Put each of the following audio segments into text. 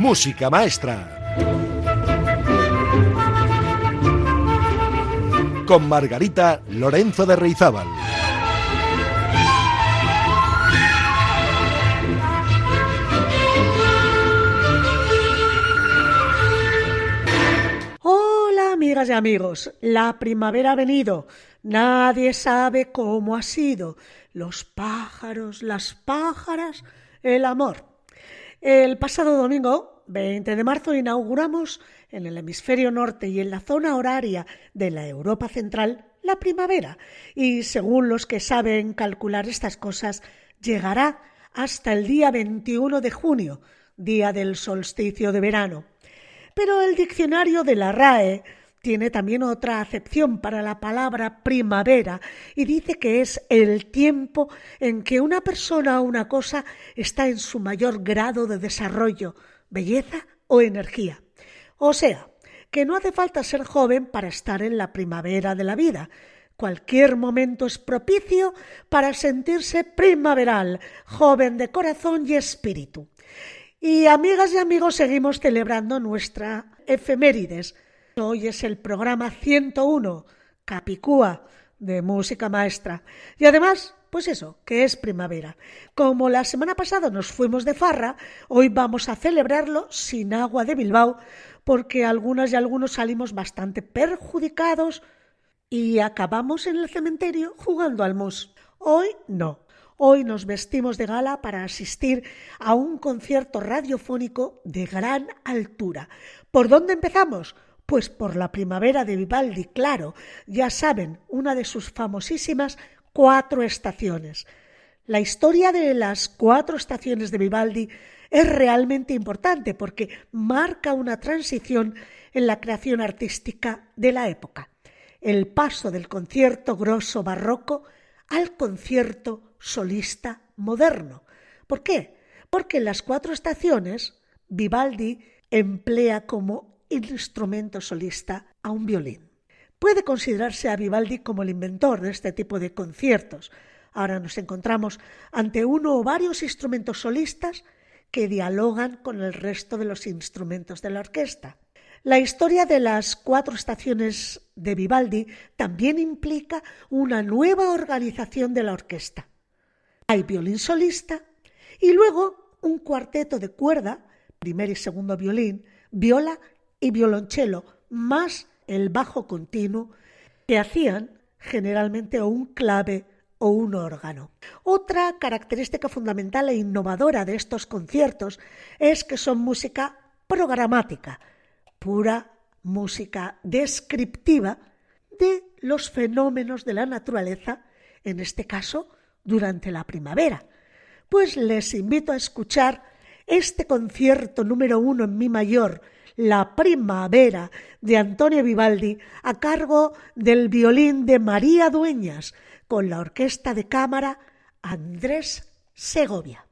Música Maestra. Con Margarita Lorenzo de Reizábal. Hola amigas y amigos, la primavera ha venido, nadie sabe cómo ha sido, los pájaros, las pájaras, el amor. El pasado domingo, 20 de marzo, inauguramos en el hemisferio norte y en la zona horaria de la Europa central la primavera y según los que saben calcular estas cosas, llegará hasta el día 21 de junio, día del solsticio de verano. Pero el diccionario de la RAE tiene también otra acepción para la palabra primavera y dice que es el tiempo en que una persona o una cosa está en su mayor grado de desarrollo, belleza o energía. O sea, que no hace falta ser joven para estar en la primavera de la vida. Cualquier momento es propicio para sentirse primaveral, joven de corazón y espíritu. Y amigas y amigos, seguimos celebrando nuestra efemérides Hoy es el programa 101, Capicúa, de música maestra. Y además, pues eso, que es primavera. Como la semana pasada nos fuimos de farra, hoy vamos a celebrarlo sin agua de Bilbao, porque algunas y algunos salimos bastante perjudicados y acabamos en el cementerio jugando al mus. Hoy no. Hoy nos vestimos de gala para asistir a un concierto radiofónico de gran altura. ¿Por dónde empezamos? Pues por la primavera de Vivaldi, claro, ya saben, una de sus famosísimas cuatro estaciones. La historia de las cuatro estaciones de Vivaldi es realmente importante porque marca una transición en la creación artística de la época. El paso del concierto grosso barroco al concierto solista moderno. ¿Por qué? Porque en las cuatro estaciones Vivaldi emplea como instrumento solista a un violín. Puede considerarse a Vivaldi como el inventor de este tipo de conciertos. Ahora nos encontramos ante uno o varios instrumentos solistas que dialogan con el resto de los instrumentos de la orquesta. La historia de las cuatro estaciones de Vivaldi también implica una nueva organización de la orquesta. Hay violín solista y luego un cuarteto de cuerda, primer y segundo violín, viola y violonchelo más el bajo continuo que hacían generalmente un clave o un órgano. Otra característica fundamental e innovadora de estos conciertos es que son música programática, pura música descriptiva de los fenómenos de la naturaleza, en este caso durante la primavera. Pues les invito a escuchar este concierto número uno en mi mayor la Primavera de Antonio Vivaldi a cargo del violín de María Dueñas con la orquesta de cámara Andrés Segovia.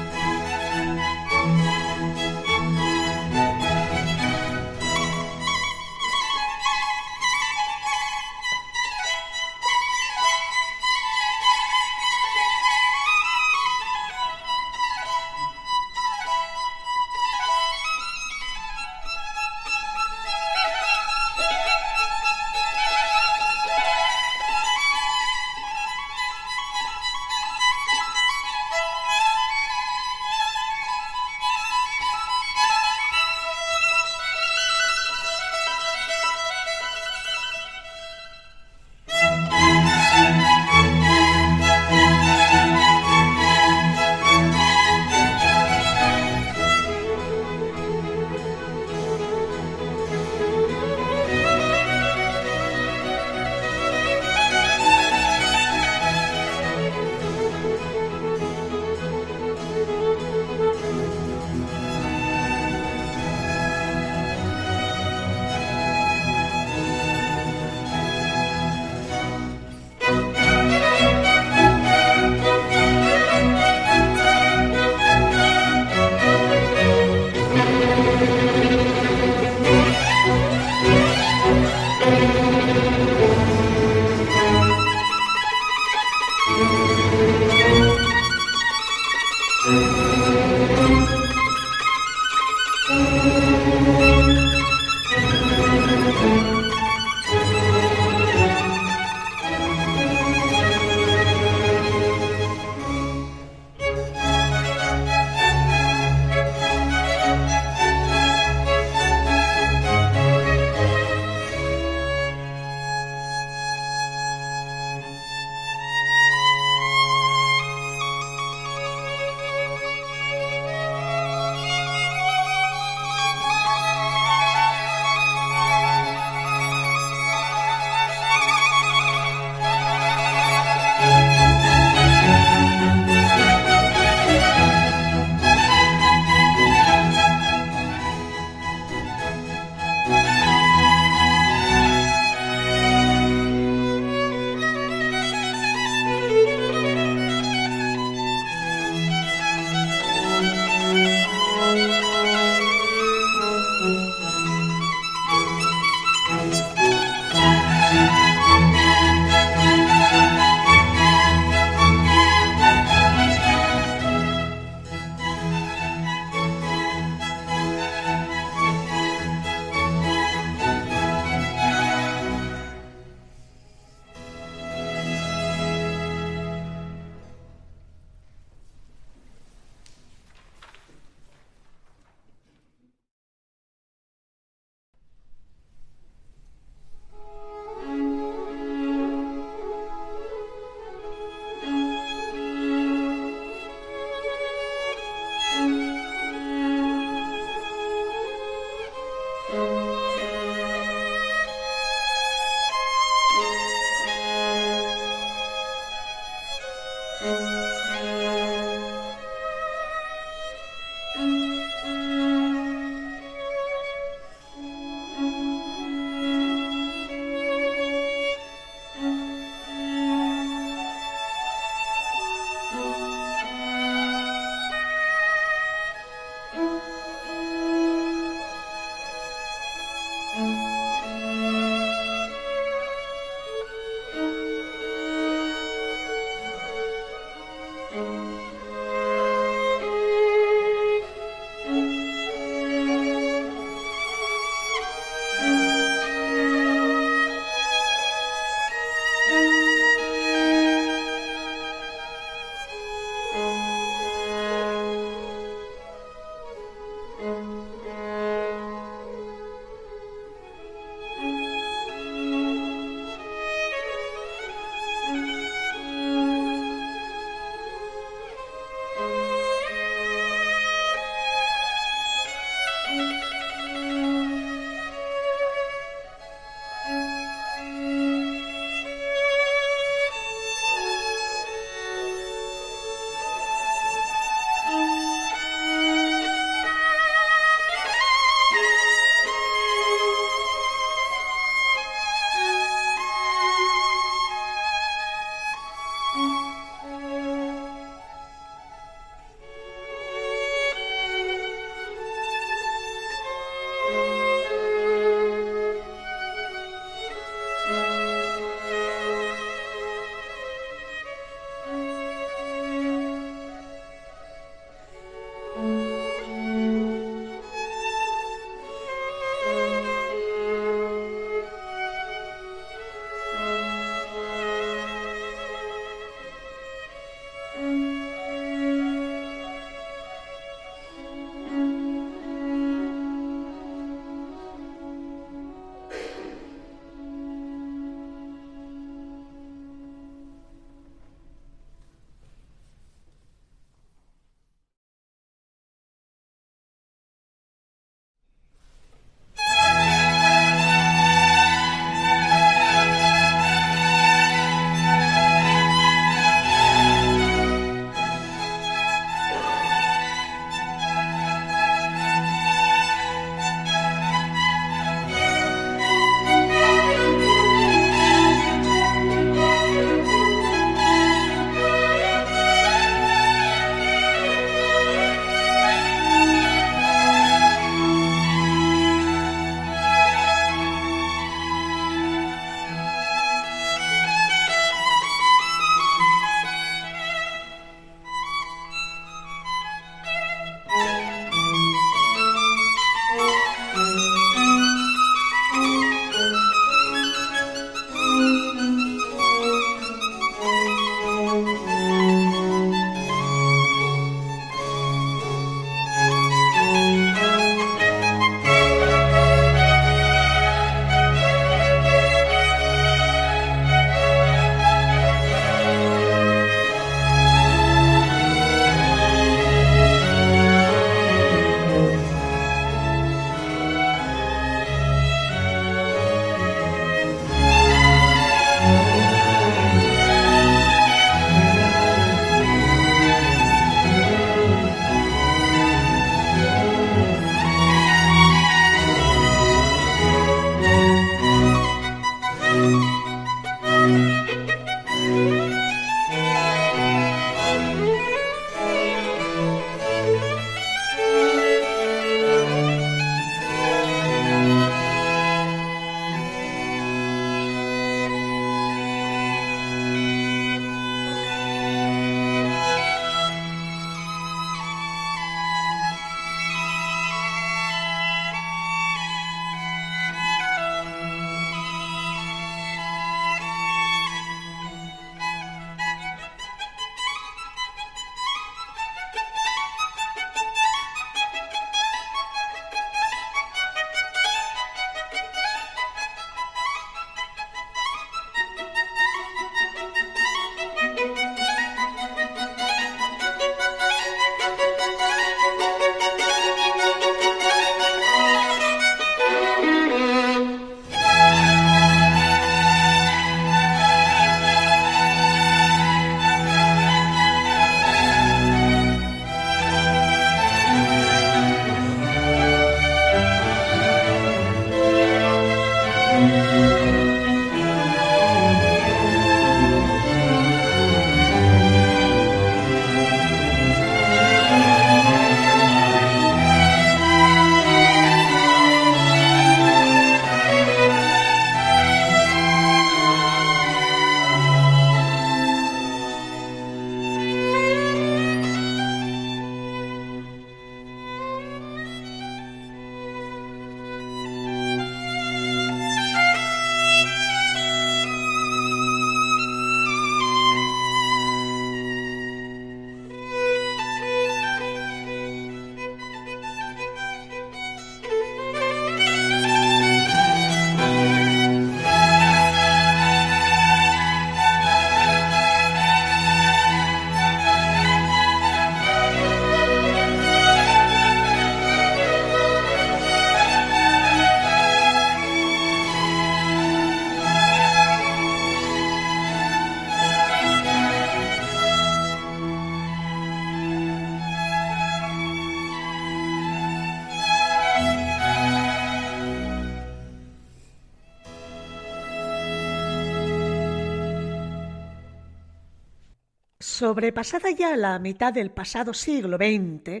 Sobrepasada ya la mitad del pasado siglo XX,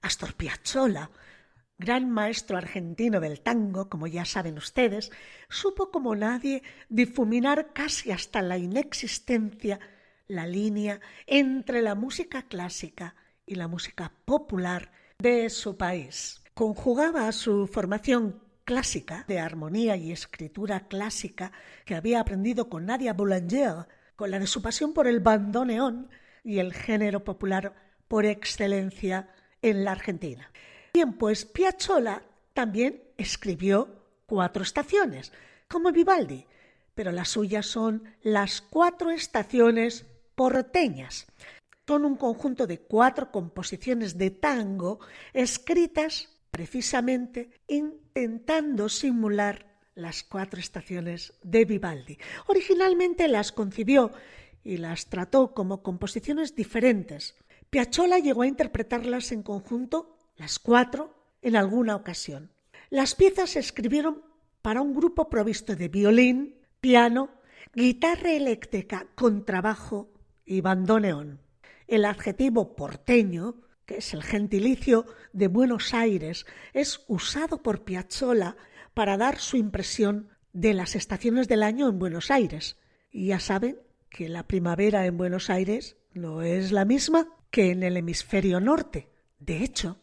Astor Piazzolla, gran maestro argentino del tango, como ya saben ustedes, supo como nadie difuminar casi hasta la inexistencia la línea entre la música clásica y la música popular de su país. Conjugaba su formación clásica de armonía y escritura clásica que había aprendido con Nadia Boulanger, con la de su pasión por el bandoneón y el género popular por excelencia en la Argentina. Bien, pues Piazzolla también escribió cuatro estaciones, como Vivaldi, pero las suyas son las cuatro estaciones porteñas, con un conjunto de cuatro composiciones de tango escritas precisamente intentando simular las cuatro estaciones de Vivaldi. Originalmente las concibió y las trató como composiciones diferentes. Piazzolla llegó a interpretarlas en conjunto, las cuatro, en alguna ocasión. Las piezas se escribieron para un grupo provisto de violín, piano, guitarra eléctrica, contrabajo y bandoneón. El adjetivo porteño, que es el gentilicio de Buenos Aires, es usado por Piazzolla para dar su impresión de las estaciones del año en Buenos Aires. Y ya saben que la primavera en Buenos Aires no es la misma que en el hemisferio norte. De hecho,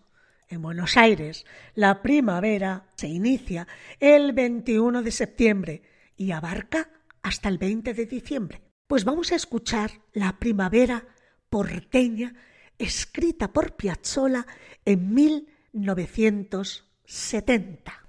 en Buenos Aires la primavera se inicia el 21 de septiembre y abarca hasta el 20 de diciembre. Pues vamos a escuchar la primavera porteña escrita por Piazzolla en 1970.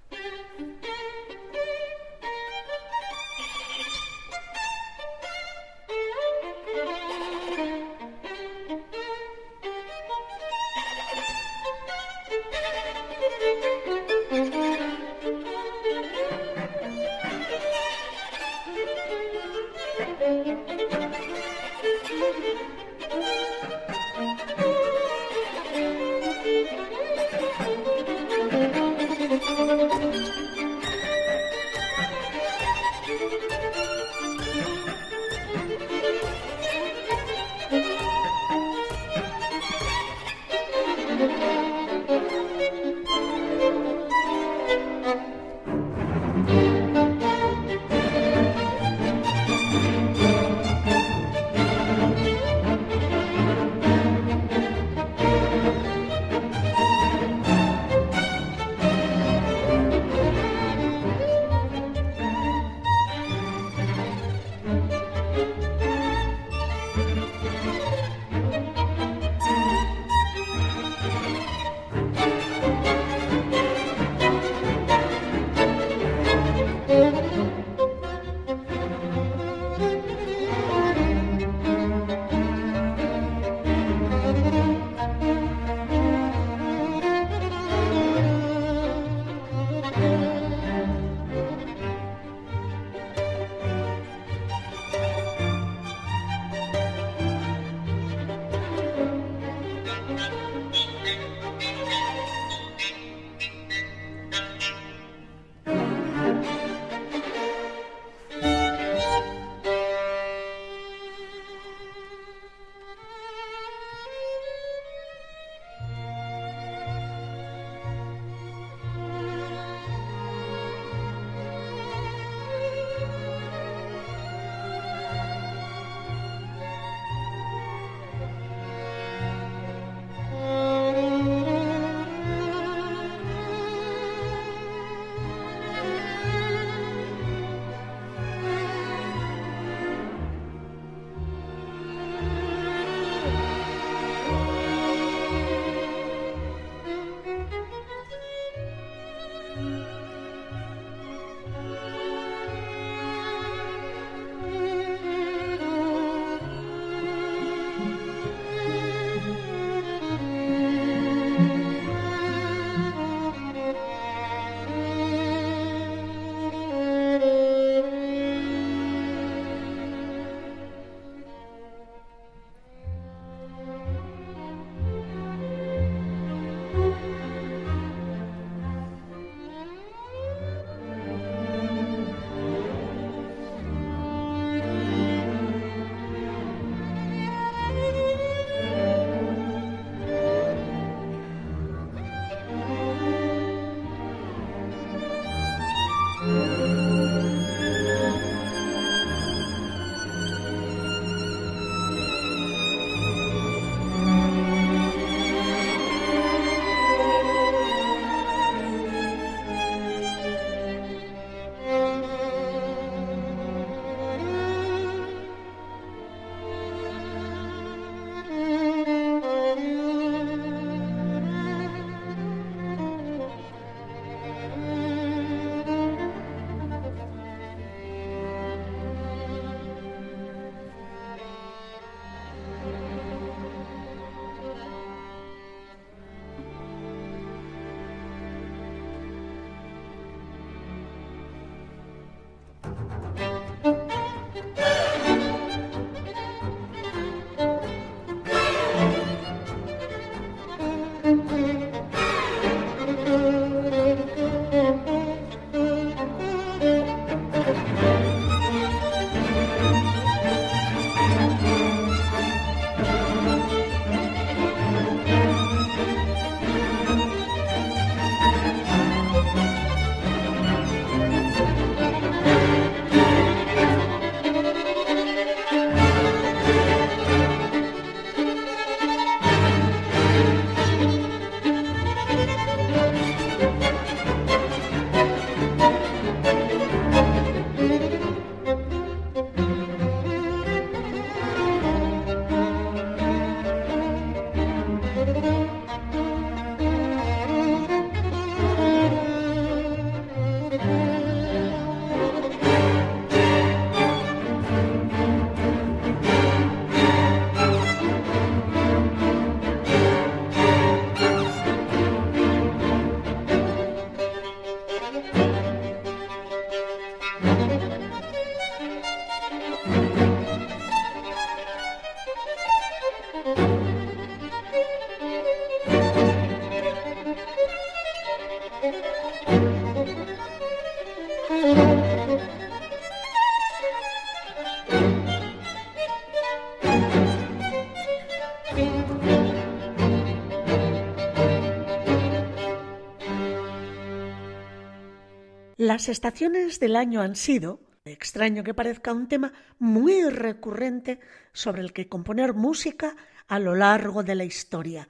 Las estaciones del año han sido, extraño que parezca, un tema muy recurrente sobre el que componer música a lo largo de la historia.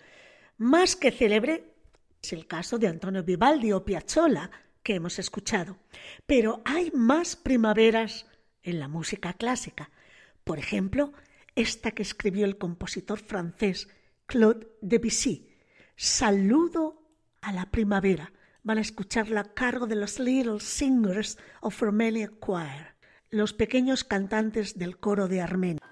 Más que célebre es el caso de Antonio Vivaldi o Piazzolla, que hemos escuchado. Pero hay más primaveras en la música clásica. Por ejemplo, esta que escribió el compositor francés Claude Debussy, Saludo a la primavera, van a escucharla a cargo de los Little Singers of Armenia Choir, los pequeños cantantes del coro de Armenia.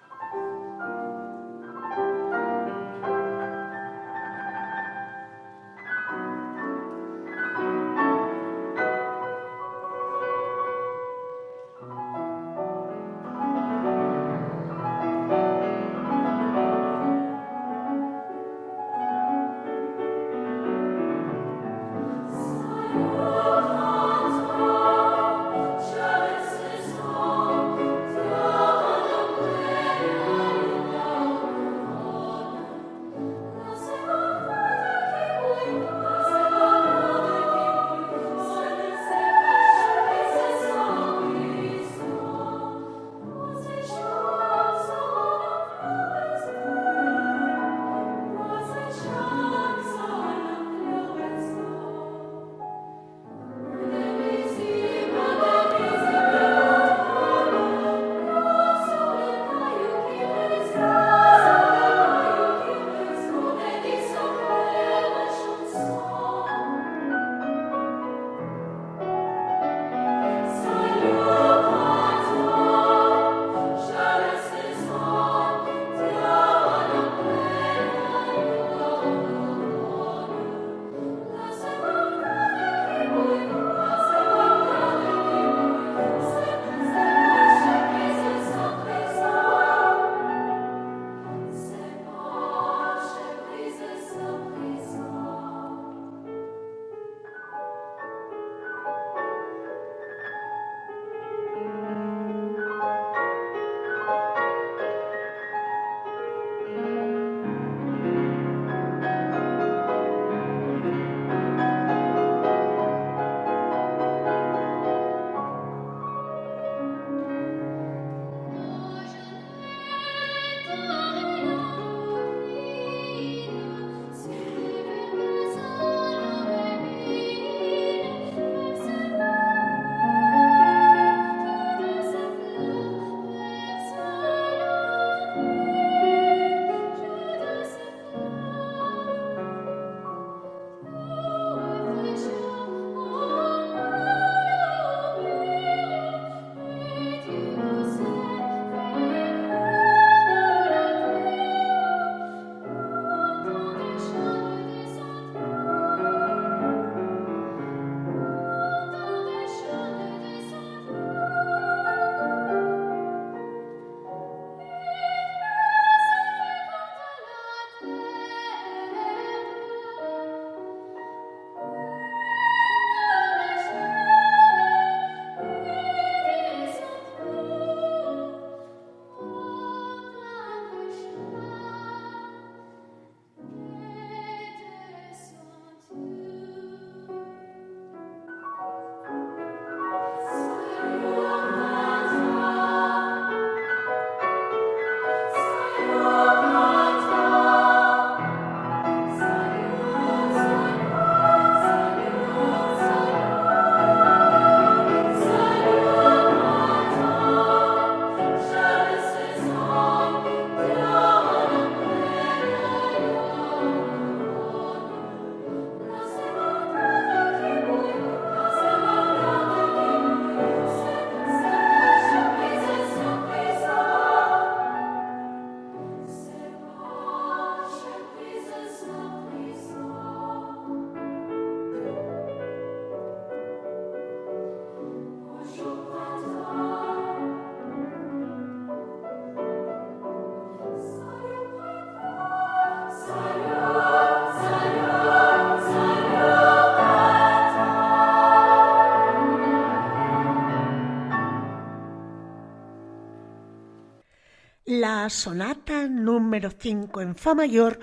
Sonata número 5 en Fa mayor,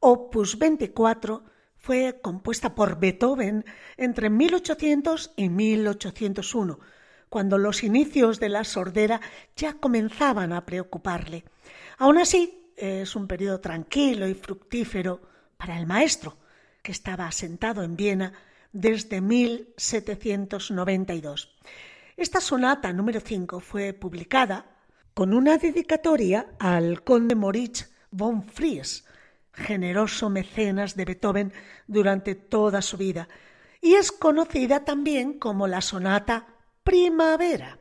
opus 24, fue compuesta por Beethoven entre 1800 y 1801, cuando los inicios de la sordera ya comenzaban a preocuparle. Aún así, es un periodo tranquilo y fructífero para el maestro, que estaba asentado en Viena desde 1792. Esta sonata número 5 fue publicada con una dedicatoria al conde Moritz von Fries, generoso mecenas de Beethoven durante toda su vida, y es conocida también como la sonata Primavera.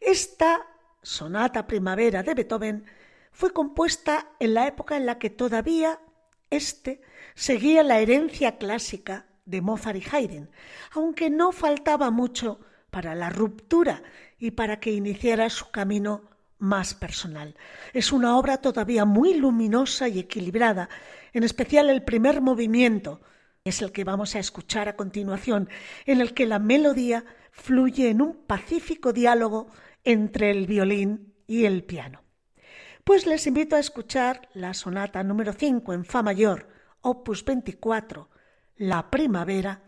Esta sonata Primavera de Beethoven fue compuesta en la época en la que todavía éste seguía la herencia clásica de Mozart y Haydn, aunque no faltaba mucho para la ruptura y para que iniciara su camino más personal. Es una obra todavía muy luminosa y equilibrada, en especial el primer movimiento, es el que vamos a escuchar a continuación, en el que la melodía fluye en un pacífico diálogo entre el violín y el piano. Pues les invito a escuchar la sonata número 5 en Fa mayor, opus 24, La primavera,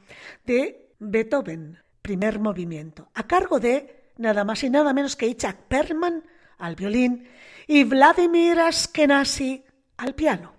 de Beethoven, primer movimiento, a cargo de nada más y nada menos que Itzhak Perman al violín y Vladimir Askenazi al piano.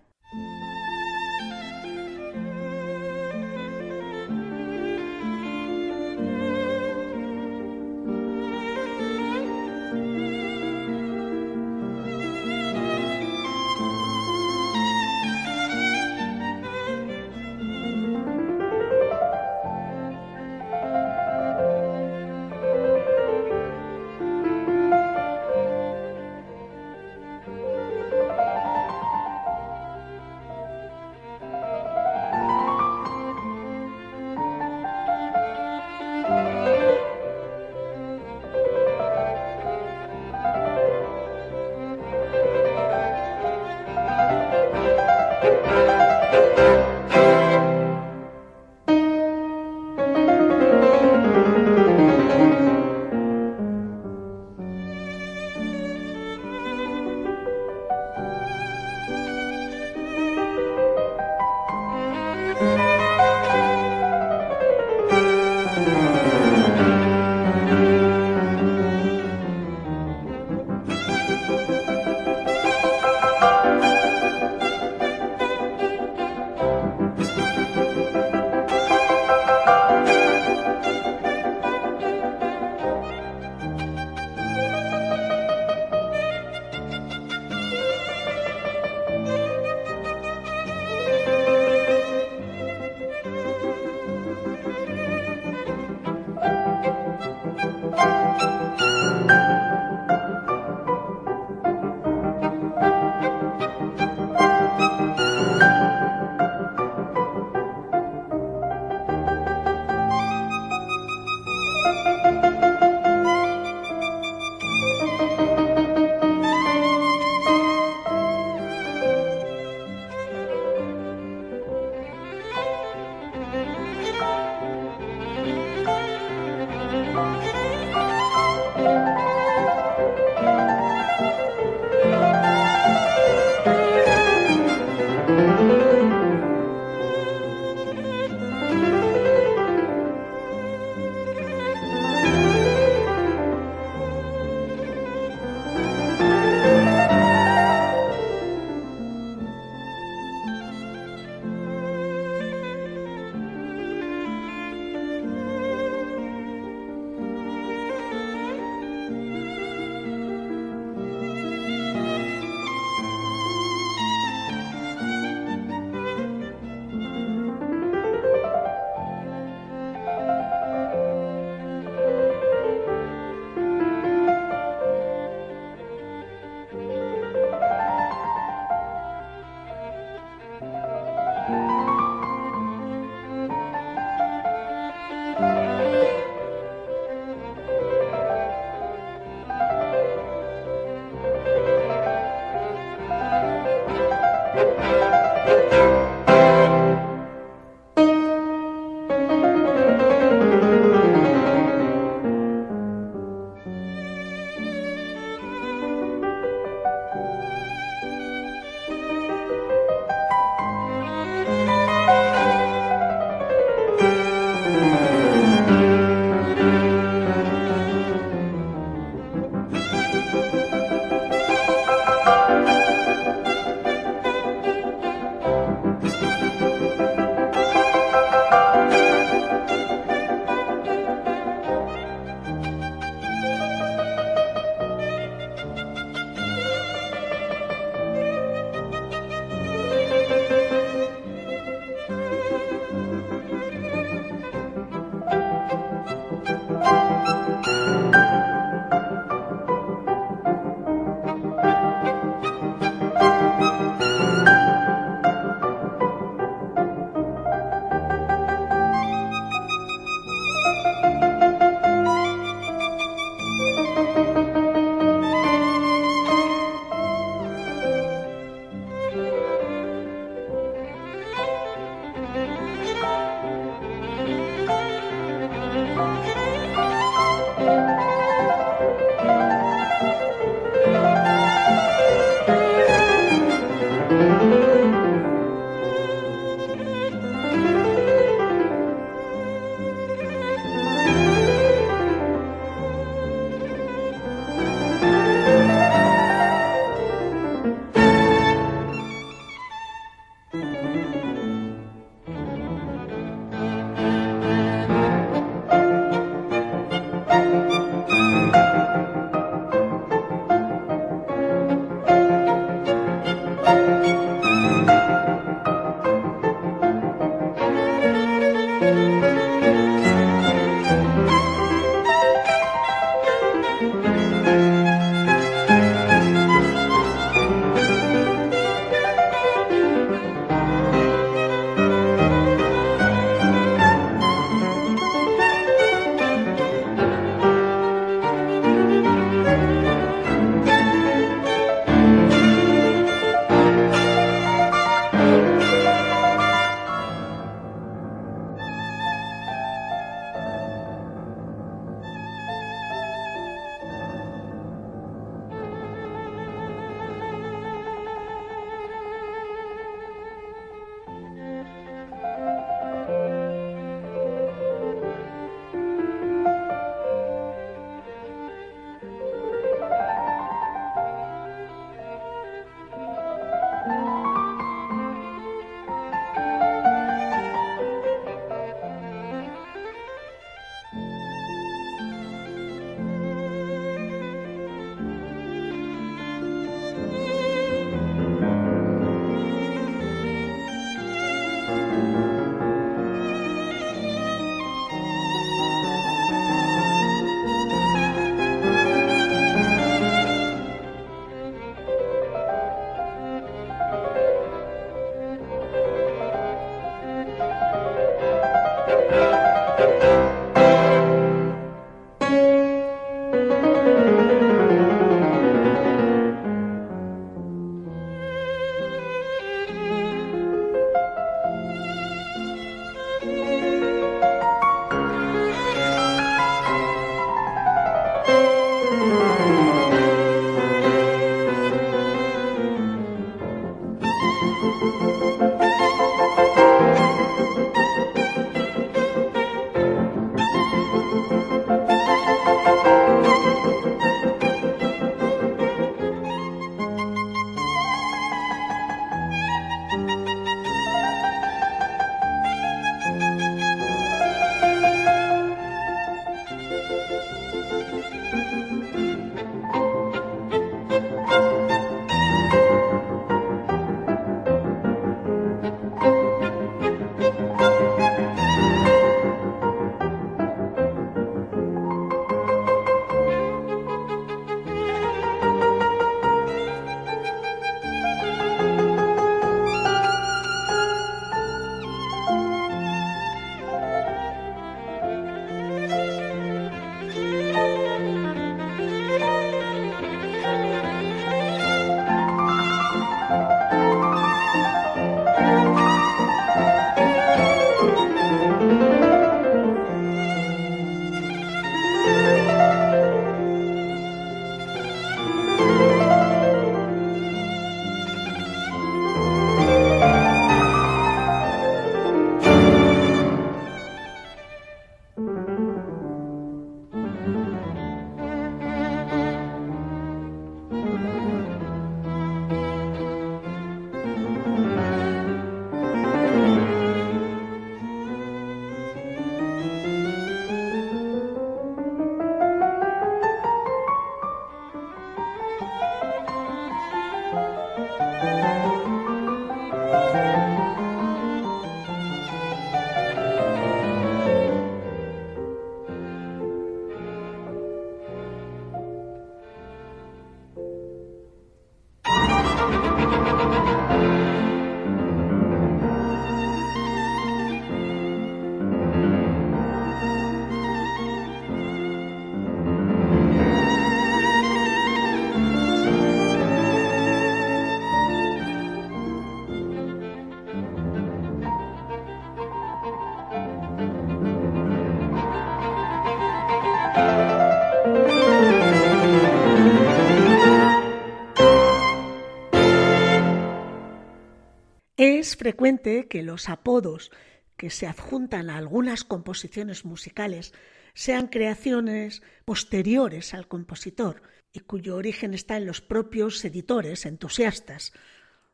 Es frecuente que los apodos que se adjuntan a algunas composiciones musicales sean creaciones posteriores al compositor y cuyo origen está en los propios editores entusiastas,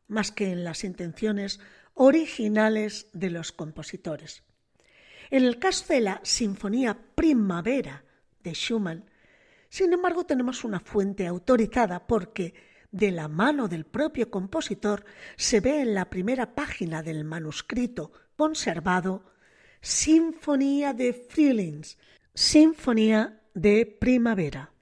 más que en las intenciones originales de los compositores. En el caso de la Sinfonía Primavera de Schumann, sin embargo, tenemos una fuente autorizada porque de la mano del propio compositor se ve en la primera página del manuscrito conservado Sinfonía de Feelings, Sinfonía de Primavera.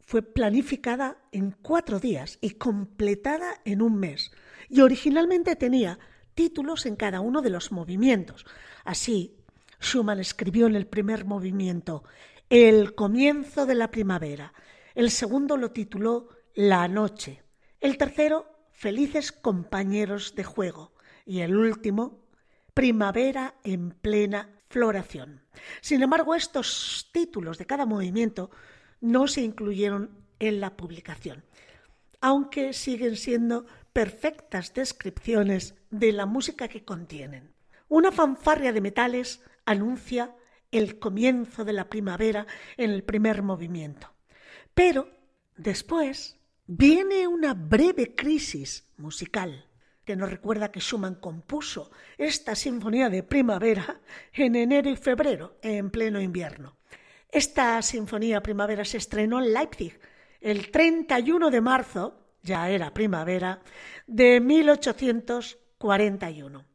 Fue planificada en cuatro días y completada en un mes, y originalmente tenía títulos en cada uno de los movimientos. Así, Schumann escribió en el primer movimiento El comienzo de la primavera. El segundo lo tituló La noche. El tercero, Felices compañeros de juego. Y el último, Primavera en plena floración. Sin embargo, estos títulos de cada movimiento no se incluyeron en la publicación, aunque siguen siendo perfectas descripciones de la música que contienen. Una fanfarria de metales anuncia el comienzo de la primavera en el primer movimiento. Pero después viene una breve crisis musical que nos recuerda que Schumann compuso esta sinfonía de primavera en enero y febrero, en pleno invierno. Esta sinfonía primavera se estrenó en Leipzig el 31 de marzo, ya era primavera, de 1841.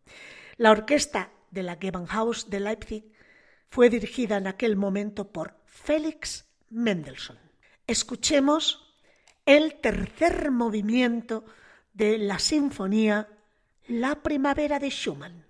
La orquesta de la Gewandhaus de Leipzig fue dirigida en aquel momento por Félix Mendelssohn. Escuchemos el tercer movimiento de la sinfonía La primavera de Schumann.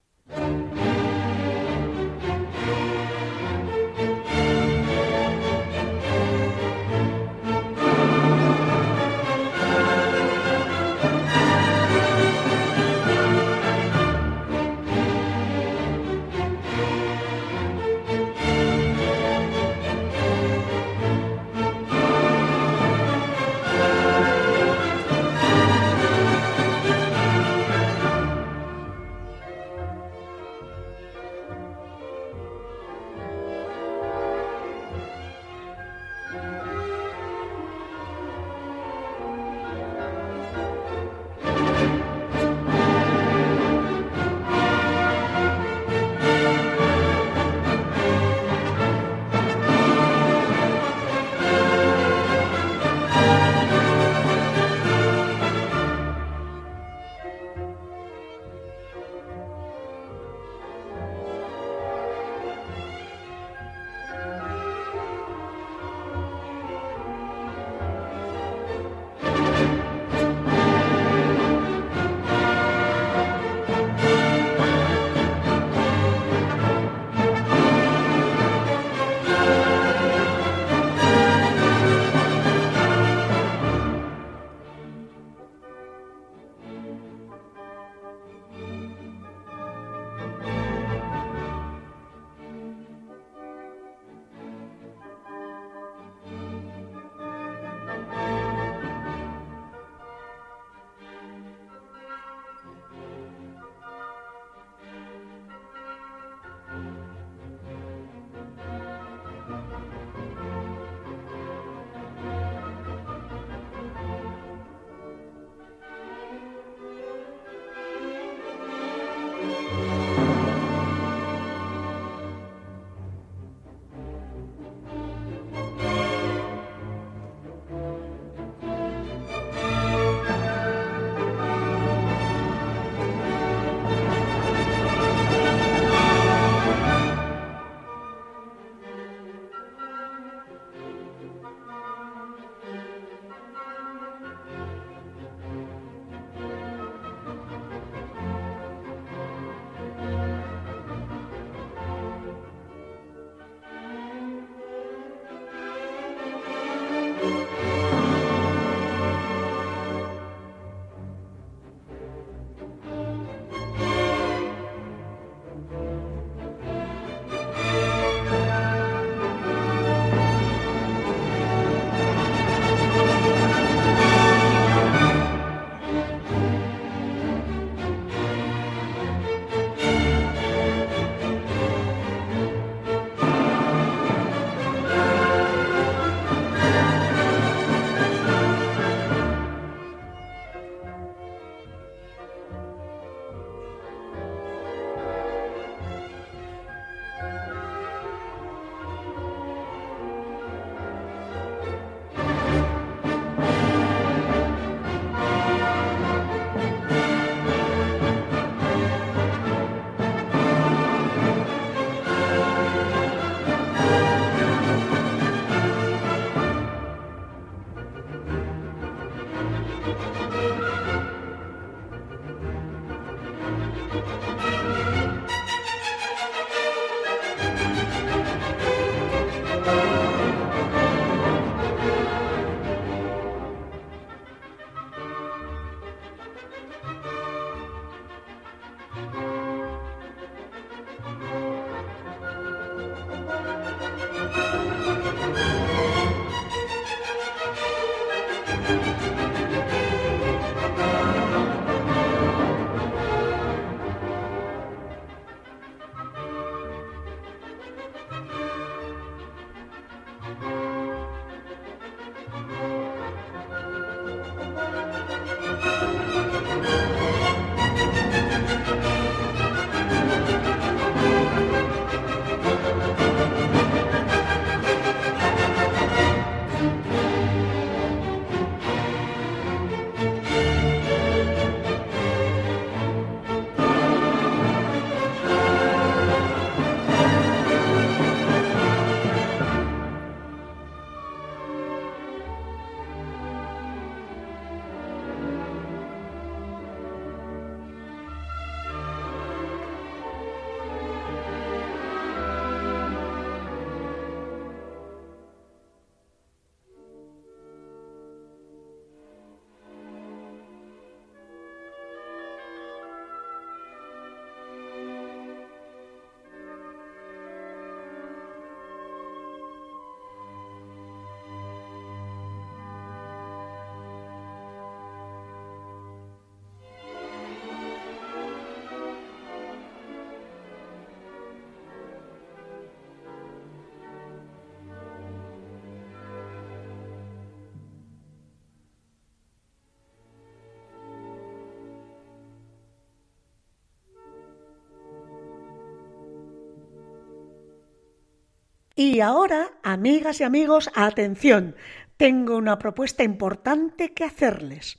Y ahora, amigas y amigos, atención, tengo una propuesta importante que hacerles.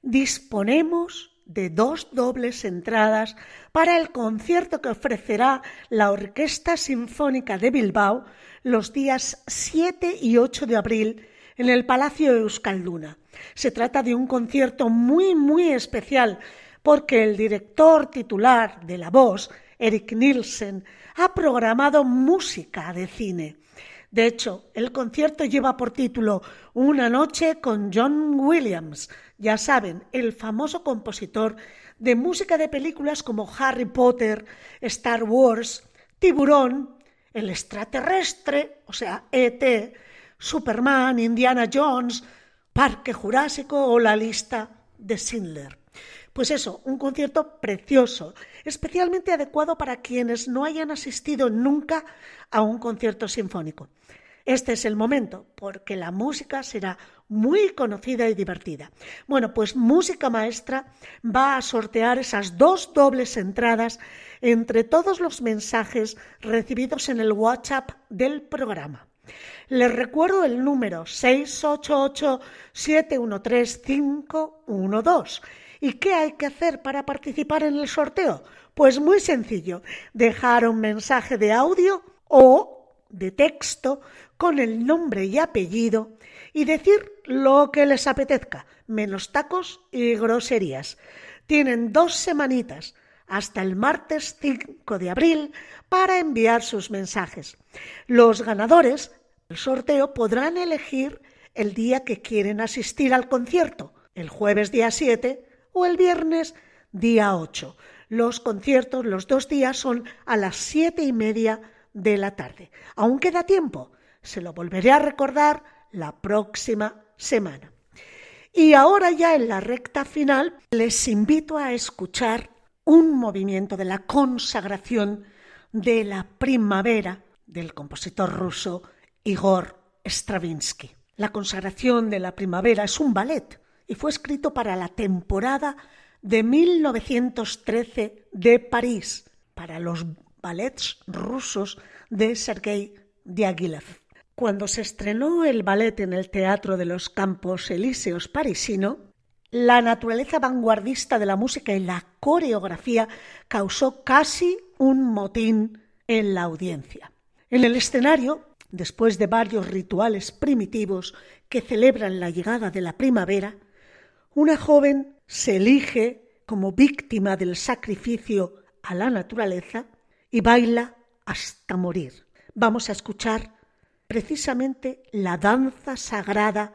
Disponemos de dos dobles entradas para el concierto que ofrecerá la Orquesta Sinfónica de Bilbao los días 7 y 8 de abril en el Palacio Euskalduna. Se trata de un concierto muy, muy especial porque el director titular de La Voz, Eric Nielsen, ha programado música de cine. De hecho, el concierto lleva por título Una noche con John Williams, ya saben, el famoso compositor de música de películas como Harry Potter, Star Wars, Tiburón, El extraterrestre, o sea, ET, Superman, Indiana Jones, Parque Jurásico o la lista de Schindler. Pues eso, un concierto precioso, especialmente adecuado para quienes no hayan asistido nunca a un concierto sinfónico. Este es el momento, porque la música será muy conocida y divertida. Bueno, pues Música Maestra va a sortear esas dos dobles entradas entre todos los mensajes recibidos en el WhatsApp del programa. Les recuerdo el número 688-713-512 ¿Y qué hay que hacer para participar en el sorteo? Pues muy sencillo, dejar un mensaje de audio o de texto con el nombre y apellido y decir lo que les apetezca, menos tacos y groserías. Tienen dos semanitas hasta el martes 5 de abril para enviar sus mensajes. Los ganadores del sorteo podrán elegir el día que quieren asistir al concierto, el jueves día 7 o el viernes día 8. Los conciertos los dos días son a las siete y media de la tarde. Aún queda tiempo. Se lo volveré a recordar la próxima semana. Y ahora ya en la recta final les invito a escuchar un movimiento de la consagración de la primavera del compositor ruso Igor Stravinsky. La consagración de la primavera es un ballet y fue escrito para la temporada de 1913 de París, para los ballets rusos de Sergei Diaghilev. Cuando se estrenó el ballet en el Teatro de los Campos Elíseos parisino, la naturaleza vanguardista de la música y la coreografía causó casi un motín en la audiencia. En el escenario, después de varios rituales primitivos que celebran la llegada de la primavera, una joven se elige como víctima del sacrificio a la naturaleza y baila hasta morir. Vamos a escuchar precisamente la danza sagrada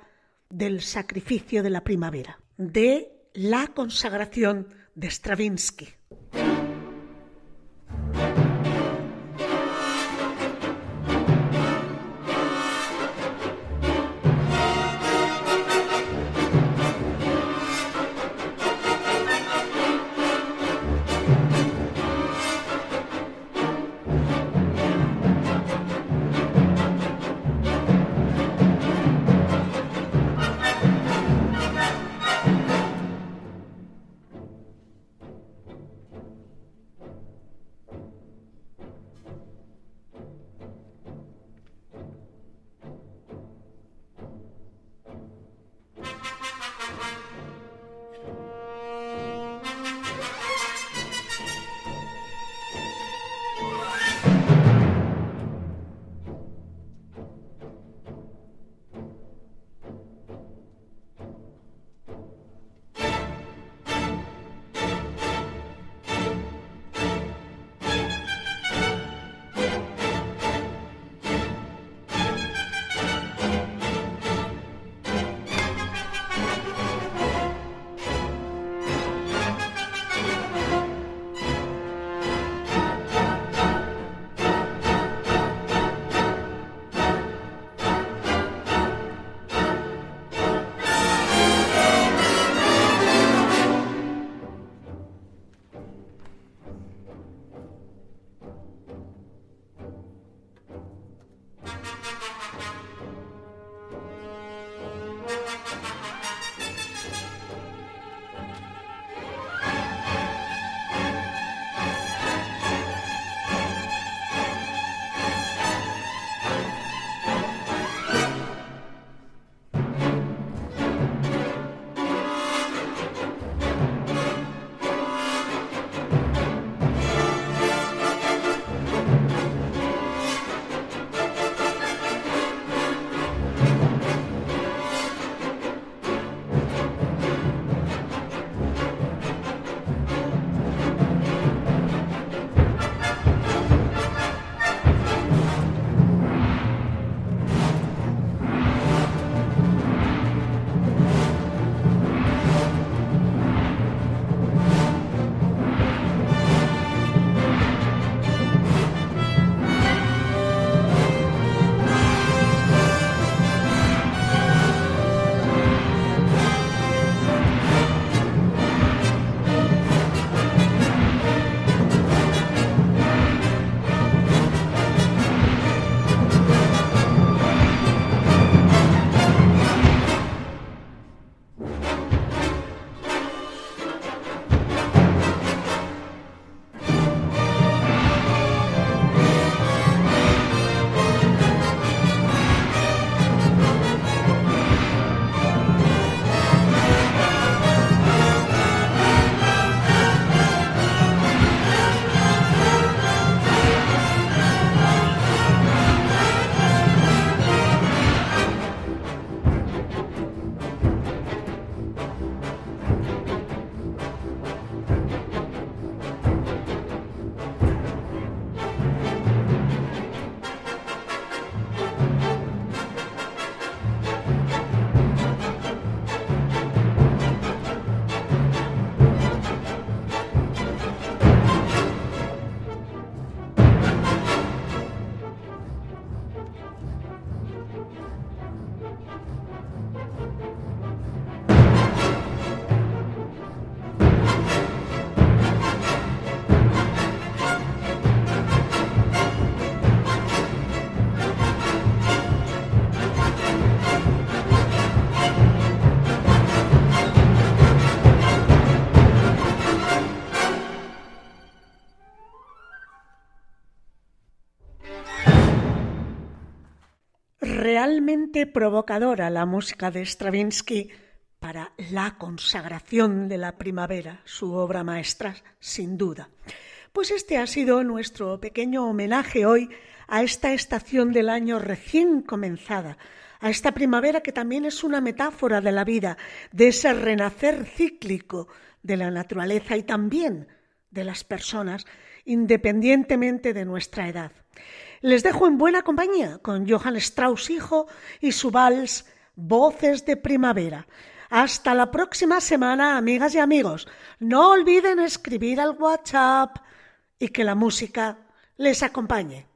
del sacrificio de la primavera, de la consagración de Stravinsky. Realmente provocadora la música de Stravinsky para la consagración de la primavera, su obra maestra, sin duda. Pues este ha sido nuestro pequeño homenaje hoy a esta estación del año recién comenzada, a esta primavera que también es una metáfora de la vida, de ese renacer cíclico de la naturaleza y también de las personas, independientemente de nuestra edad. Les dejo en buena compañía con Johann Strauss hijo y su vals Voces de Primavera. Hasta la próxima semana, amigas y amigos. No olviden escribir al WhatsApp y que la música les acompañe.